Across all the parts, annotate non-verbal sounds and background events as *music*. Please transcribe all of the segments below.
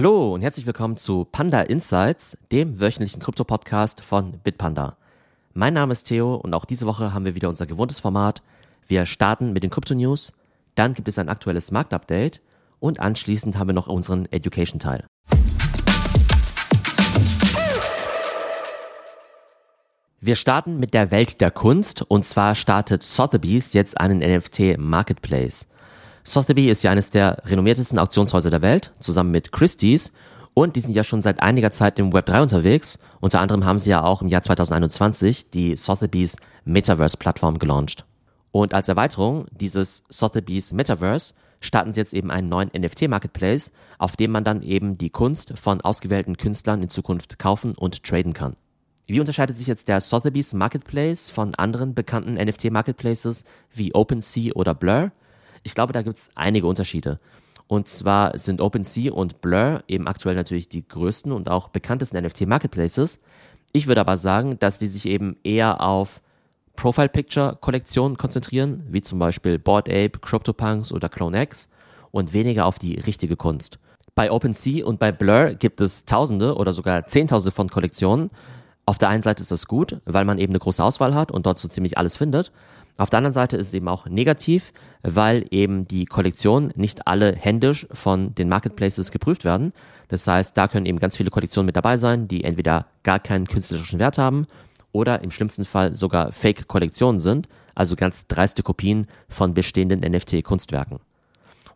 Hallo und herzlich willkommen zu Panda Insights, dem wöchentlichen Krypto-Podcast von Bitpanda. Mein Name ist Theo und auch diese Woche haben wir wieder unser gewohntes Format. Wir starten mit den Krypto-News, dann gibt es ein aktuelles Marktupdate und anschließend haben wir noch unseren Education-Teil. Wir starten mit der Welt der Kunst und zwar startet Sotheby's jetzt einen NFT Marketplace. Sotheby ist ja eines der renommiertesten Auktionshäuser der Welt, zusammen mit Christie's. Und die sind ja schon seit einiger Zeit im Web 3 unterwegs. Unter anderem haben sie ja auch im Jahr 2021 die Sotheby's Metaverse-Plattform gelauncht. Und als Erweiterung dieses Sotheby's Metaverse starten sie jetzt eben einen neuen NFT-Marketplace, auf dem man dann eben die Kunst von ausgewählten Künstlern in Zukunft kaufen und traden kann. Wie unterscheidet sich jetzt der Sotheby's Marketplace von anderen bekannten NFT-Marketplaces wie OpenSea oder Blur? Ich glaube, da gibt es einige Unterschiede. Und zwar sind OpenSea und Blur eben aktuell natürlich die größten und auch bekanntesten NFT-Marketplaces. Ich würde aber sagen, dass die sich eben eher auf Profile-Picture-Kollektionen konzentrieren, wie zum Beispiel Bored Ape, CryptoPunks oder CloneX und weniger auf die richtige Kunst. Bei OpenSea und bei Blur gibt es Tausende oder sogar Zehntausende von Kollektionen. Auf der einen Seite ist das gut, weil man eben eine große Auswahl hat und dort so ziemlich alles findet. Auf der anderen Seite ist es eben auch negativ, weil eben die Kollektionen nicht alle händisch von den Marketplaces geprüft werden. Das heißt, da können eben ganz viele Kollektionen mit dabei sein, die entweder gar keinen künstlerischen Wert haben oder im schlimmsten Fall sogar Fake-Kollektionen sind, also ganz dreiste Kopien von bestehenden NFT-Kunstwerken.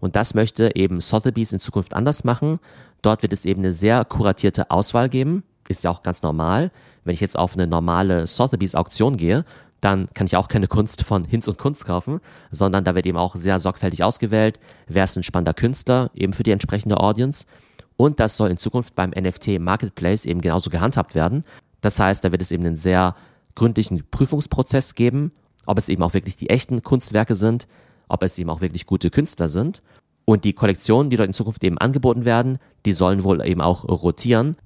Und das möchte eben Sotheby's in Zukunft anders machen. Dort wird es eben eine sehr kuratierte Auswahl geben. Ist ja auch ganz normal. Wenn ich jetzt auf eine normale Sotheby's Auktion gehe, dann kann ich auch keine Kunst von Hinz und Kunst kaufen, sondern da wird eben auch sehr sorgfältig ausgewählt, wer ist ein spannender Künstler, eben für die entsprechende Audience. Und das soll in Zukunft beim NFT Marketplace eben genauso gehandhabt werden. Das heißt, da wird es eben einen sehr gründlichen Prüfungsprozess geben, ob es eben auch wirklich die echten Kunstwerke sind, ob es eben auch wirklich gute Künstler sind. Und die Kollektionen, die dort in Zukunft eben angeboten werden, die sollen wohl eben auch rotieren.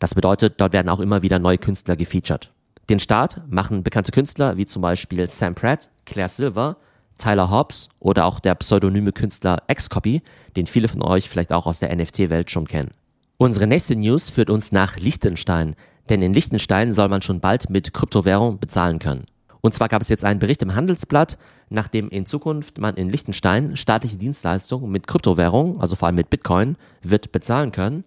Das bedeutet, dort werden auch immer wieder neue Künstler gefeatured. Den Start machen bekannte Künstler wie zum Beispiel Sam Pratt, Claire Silver, Tyler Hobbs oder auch der pseudonyme Künstler Xcopy, den viele von euch vielleicht auch aus der NFT-Welt schon kennen. Unsere nächste News führt uns nach Liechtenstein, denn in Liechtenstein soll man schon bald mit Kryptowährung bezahlen können. Und zwar gab es jetzt einen Bericht im Handelsblatt, nachdem in Zukunft man in Liechtenstein staatliche Dienstleistungen mit Kryptowährung, also vor allem mit Bitcoin, wird bezahlen können.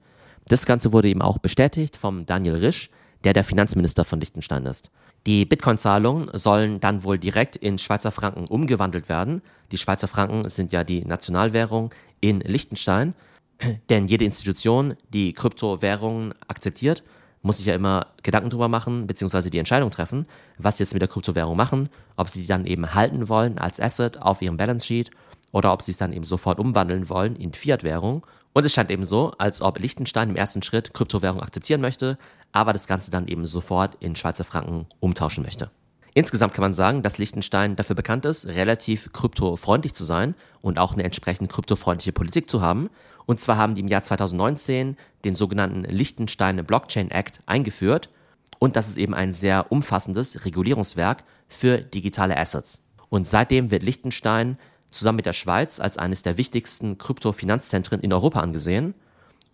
Das Ganze wurde eben auch bestätigt vom Daniel Risch, der der Finanzminister von Liechtenstein ist. Die Bitcoin-Zahlungen sollen dann wohl direkt in Schweizer Franken umgewandelt werden. Die Schweizer Franken sind ja die Nationalwährung in Liechtenstein, *clears throat* denn jede Institution, die Kryptowährungen akzeptiert, muss sich ja immer Gedanken drüber machen, beziehungsweise die Entscheidung treffen, was sie jetzt mit der Kryptowährung machen, ob sie die dann eben halten wollen als Asset auf ihrem Balance Sheet oder ob sie es dann eben sofort umwandeln wollen in Fiat-Währung. Und es scheint eben so, als ob Liechtenstein im ersten Schritt Kryptowährung akzeptieren möchte, aber das Ganze dann eben sofort in Schweizer Franken umtauschen möchte. Insgesamt kann man sagen, dass Liechtenstein dafür bekannt ist, relativ kryptofreundlich zu sein und auch eine entsprechend kryptofreundliche Politik zu haben. Und zwar haben die im Jahr 2019 den sogenannten Liechtenstein Blockchain Act eingeführt. Und das ist eben ein sehr umfassendes Regulierungswerk für digitale Assets. Und seitdem wird Liechtenstein zusammen mit der Schweiz als eines der wichtigsten Kryptofinanzzentren in Europa angesehen.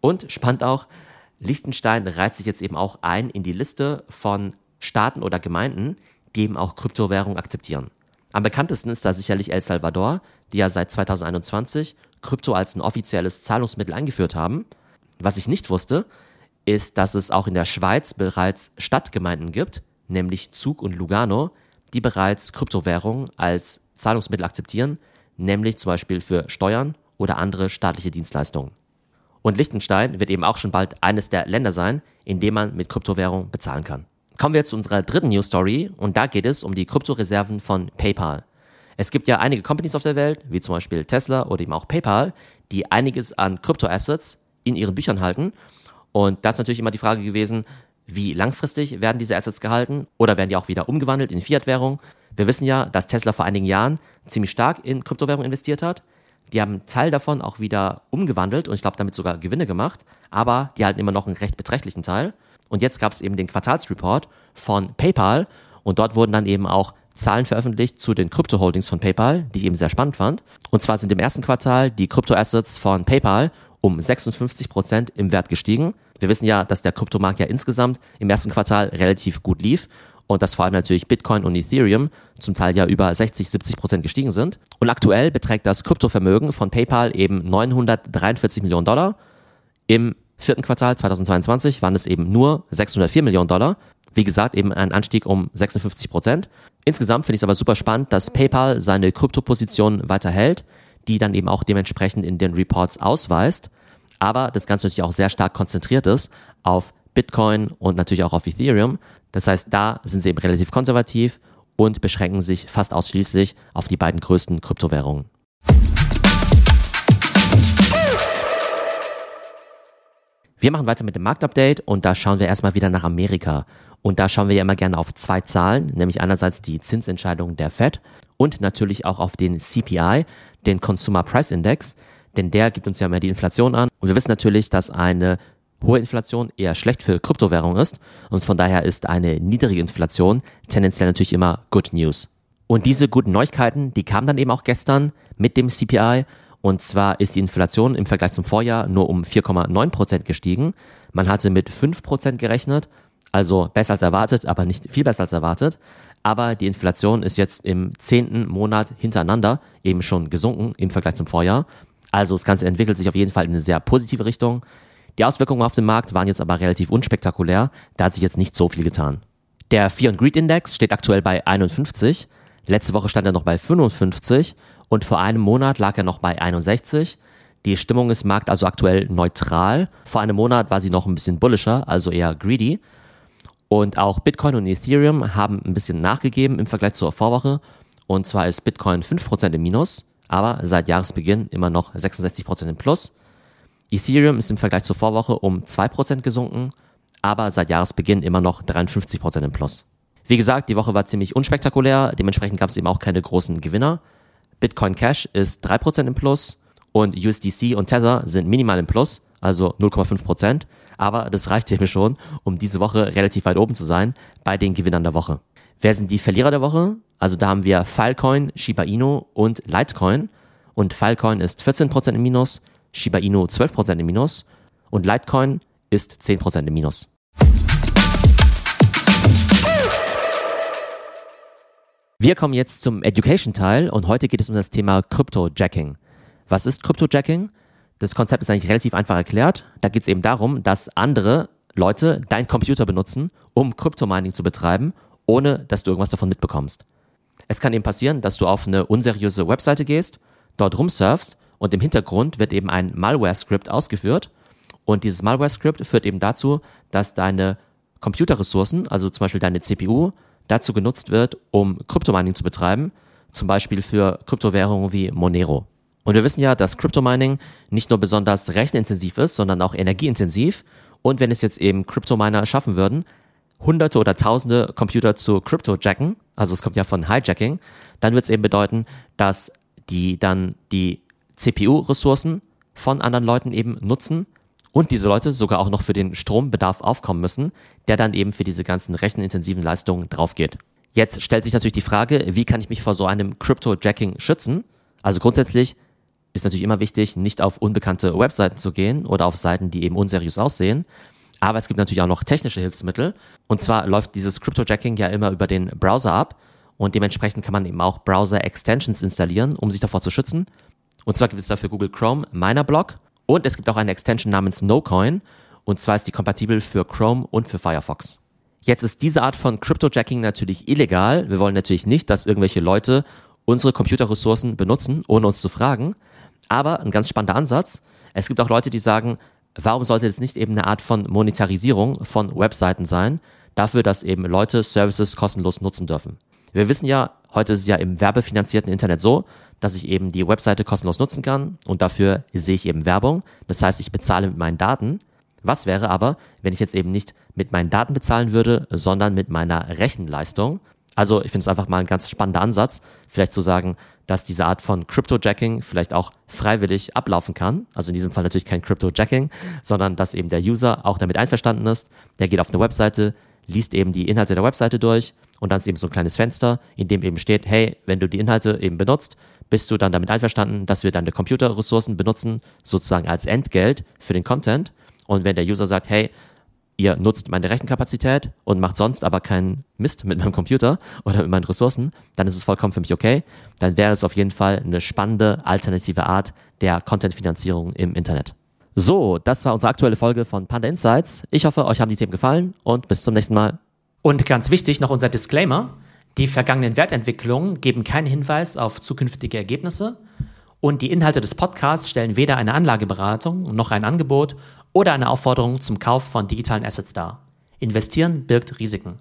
Und spannend auch, Liechtenstein reiht sich jetzt eben auch ein in die Liste von Staaten oder Gemeinden, die eben auch Kryptowährung akzeptieren. Am bekanntesten ist da sicherlich El Salvador, die ja seit 2021 Krypto als ein offizielles Zahlungsmittel eingeführt haben. Was ich nicht wusste, ist, dass es auch in der Schweiz bereits Stadtgemeinden gibt, nämlich Zug und Lugano, die bereits Kryptowährung als Zahlungsmittel akzeptieren, nämlich zum Beispiel für Steuern oder andere staatliche Dienstleistungen. Und Liechtenstein wird eben auch schon bald eines der Länder sein, in dem man mit Kryptowährung bezahlen kann. Kommen wir zu unserer dritten News Story und da geht es um die Kryptoreserven von PayPal. Es gibt ja einige Companies auf der Welt, wie zum Beispiel Tesla oder eben auch PayPal, die einiges an Kryptoassets in ihren Büchern halten. Und das ist natürlich immer die Frage gewesen, wie langfristig werden diese Assets gehalten oder werden die auch wieder umgewandelt in Fiat-Währung? Wir wissen ja, dass Tesla vor einigen Jahren ziemlich stark in Kryptowährung investiert hat. Die haben einen Teil davon auch wieder umgewandelt und ich glaube damit sogar Gewinne gemacht, aber die halten immer noch einen recht beträchtlichen Teil. Und jetzt gab es eben den Quartalsreport von PayPal und dort wurden dann eben auch Zahlen veröffentlicht zu den Krypto-Holdings von PayPal, die ich eben sehr spannend fand. Und zwar sind im ersten Quartal die Krypto-Assets von PayPal um 56 Prozent im Wert gestiegen. Wir wissen ja, dass der Kryptomarkt ja insgesamt im ersten Quartal relativ gut lief und dass vor allem natürlich Bitcoin und Ethereum zum Teil ja über 60, 70 Prozent gestiegen sind. Und aktuell beträgt das Kryptovermögen von PayPal eben 943 Millionen Dollar. Im vierten Quartal 2022 waren es eben nur 604 Millionen Dollar. Wie gesagt, eben ein Anstieg um 56 Prozent. Insgesamt finde ich es aber super spannend, dass PayPal seine Kryptoposition weiter hält, die dann eben auch dementsprechend in den Reports ausweist. Aber das Ganze natürlich auch sehr stark konzentriert ist auf Bitcoin und natürlich auch auf Ethereum. Das heißt, da sind sie eben relativ konservativ und beschränken sich fast ausschließlich auf die beiden größten Kryptowährungen. Wir machen weiter mit dem Marktupdate und da schauen wir erstmal wieder nach Amerika. Und da schauen wir ja immer gerne auf zwei Zahlen, nämlich einerseits die Zinsentscheidung der Fed und natürlich auch auf den CPI, den Consumer Price Index, denn der gibt uns ja mehr die Inflation an. Und wir wissen natürlich, dass eine hohe Inflation eher schlecht für Kryptowährungen ist und von daher ist eine niedrige Inflation tendenziell natürlich immer Good News. Und diese guten Neuigkeiten, die kamen dann eben auch gestern mit dem CPI und zwar ist die Inflation im Vergleich zum Vorjahr nur um 4,9 Prozent gestiegen. Man hatte mit 5 Prozent gerechnet, also besser als erwartet, aber nicht viel besser als erwartet. Aber die Inflation ist jetzt im zehnten Monat hintereinander eben schon gesunken im Vergleich zum Vorjahr. Also das Ganze entwickelt sich auf jeden Fall in eine sehr positive Richtung. Die Auswirkungen auf den Markt waren jetzt aber relativ unspektakulär, da hat sich jetzt nicht so viel getan. Der Fear and Greed Index steht aktuell bei 51, letzte Woche stand er noch bei 55 und vor einem Monat lag er noch bei 61. Die Stimmung ist Markt also aktuell neutral. Vor einem Monat war sie noch ein bisschen bullischer, also eher greedy. Und auch Bitcoin und Ethereum haben ein bisschen nachgegeben im Vergleich zur Vorwoche. Und zwar ist Bitcoin 5% im Minus, aber seit Jahresbeginn immer noch 66% im Plus. Ethereum ist im Vergleich zur Vorwoche um 2% gesunken, aber seit Jahresbeginn immer noch 53% im Plus. Wie gesagt, die Woche war ziemlich unspektakulär, dementsprechend gab es eben auch keine großen Gewinner. Bitcoin Cash ist 3% im Plus und USDC und Tether sind minimal im Plus, also 0,5%, aber das reicht eben schon, um diese Woche relativ weit oben zu sein bei den Gewinnern der Woche. Wer sind die Verlierer der Woche? Also da haben wir Filecoin, Shiba Inu und Litecoin und Filecoin ist 14% im Minus, Shiba Inu 12% im Minus und Litecoin ist 10% im Minus. Wir kommen jetzt zum Education-Teil und heute geht es um das Thema Crypto-Jacking. Was ist Crypto-Jacking? Das Konzept ist eigentlich relativ einfach erklärt. Da geht es eben darum, dass andere Leute deinen Computer benutzen, um Crypto-Mining zu betreiben, ohne dass du irgendwas davon mitbekommst. Es kann eben passieren, dass du auf eine unseriöse Webseite gehst, dort rumsurfst und im Hintergrund wird eben ein Malware-Script ausgeführt. Und dieses Malware-Script führt eben dazu, dass deine Computerressourcen, also zum Beispiel deine CPU, dazu genutzt wird, um Kryptomining zu betreiben, zum Beispiel für Kryptowährungen wie Monero. Und wir wissen ja, dass Kryptomining nicht nur besonders rechenintensiv ist, sondern auch energieintensiv. Und wenn es jetzt eben Kryptominer schaffen würden, hunderte oder tausende Computer zu Cryptojacken, also es kommt ja von Hijacking, dann wird es eben bedeuten, dass die dann die CPU-Ressourcen von anderen Leuten eben nutzen und diese Leute sogar auch noch für den Strombedarf aufkommen müssen, der dann eben für diese ganzen rechenintensiven Leistungen draufgeht. Jetzt stellt sich natürlich die Frage, wie kann ich mich vor so einem Crypto-Jacking schützen? Also grundsätzlich ist natürlich immer wichtig, nicht auf unbekannte Webseiten zu gehen oder auf Seiten, die eben unseriös aussehen. Aber es gibt natürlich auch noch technische Hilfsmittel. Und zwar läuft dieses Crypto-Jacking ja immer über den Browser ab. Und dementsprechend kann man eben auch Browser-Extensions installieren, um sich davor zu schützen. Und zwar gibt es dafür Google Chrome Minerblock und es gibt auch eine Extension namens NoCoin. Und zwar ist die kompatibel für Chrome und für Firefox. Jetzt ist diese Art von Cryptojacking natürlich illegal. Wir wollen natürlich nicht, dass irgendwelche Leute unsere Computerressourcen benutzen, ohne uns zu fragen. Aber ein ganz spannender Ansatz. Es gibt auch Leute, die sagen, warum sollte es nicht eben eine Art von Monetarisierung von Webseiten sein, dafür, dass eben Leute Services kostenlos nutzen dürfen. Wir wissen ja, heute ist es ja im werbefinanzierten Internet so, dass ich eben die Webseite kostenlos nutzen kann und dafür sehe ich eben Werbung. Das heißt, ich bezahle mit meinen Daten. Was wäre aber, wenn ich jetzt eben nicht mit meinen Daten bezahlen würde, sondern mit meiner Rechenleistung? Also ich finde es einfach mal ein ganz spannender Ansatz, vielleicht zu sagen, dass diese Art von Crypto-Jacking vielleicht auch freiwillig ablaufen kann. Also in diesem Fall natürlich kein Crypto-Jacking, sondern dass eben der User auch damit einverstanden ist. Der geht auf eine Webseite, liest eben die Inhalte der Webseite durch und dann ist eben so ein kleines Fenster, in dem eben steht, hey, wenn du die Inhalte eben benutzt, bist du dann damit einverstanden, dass wir deine Computerressourcen benutzen, sozusagen als Entgelt für den Content. Und wenn der User sagt, hey, ihr nutzt meine Rechenkapazität und macht sonst aber keinen Mist mit meinem Computer *laughs* oder mit meinen Ressourcen, dann ist es vollkommen für mich okay. Dann wäre es auf jeden Fall eine spannende alternative Art der Content-Finanzierung im Internet. So, das war unsere aktuelle Folge von Panda Insights. Ich hoffe, euch haben die Themen gefallen und bis zum nächsten Mal. Und ganz wichtig noch unser Disclaimer. Die vergangenen Wertentwicklungen geben keinen Hinweis auf zukünftige Ergebnisse und die Inhalte des Podcasts stellen weder eine Anlageberatung noch ein Angebot oder eine Aufforderung zum Kauf von digitalen Assets dar. Investieren birgt Risiken.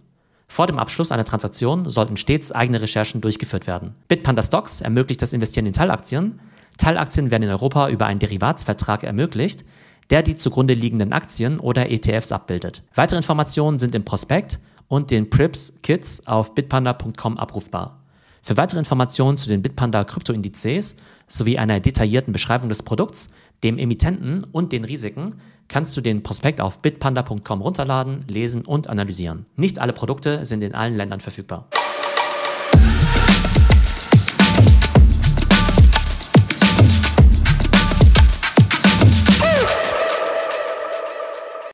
Vor dem Abschluss einer Transaktion sollten stets eigene Recherchen durchgeführt werden. Bitpanda Stocks ermöglicht das Investieren in Teilaktien. Teilaktien werden in Europa über einen Derivatsvertrag ermöglicht, der die zugrunde liegenden Aktien oder ETFs abbildet. Weitere Informationen sind im Prospekt und den Prips Kits auf bitpanda.com abrufbar. Für weitere Informationen zu den Bitpanda Kryptoindizes sowie einer detaillierten Beschreibung des Produkts, dem Emittenten und den Risiken kannst du den Prospekt auf bitpanda.com runterladen, lesen und analysieren. Nicht alle Produkte sind in allen Ländern verfügbar.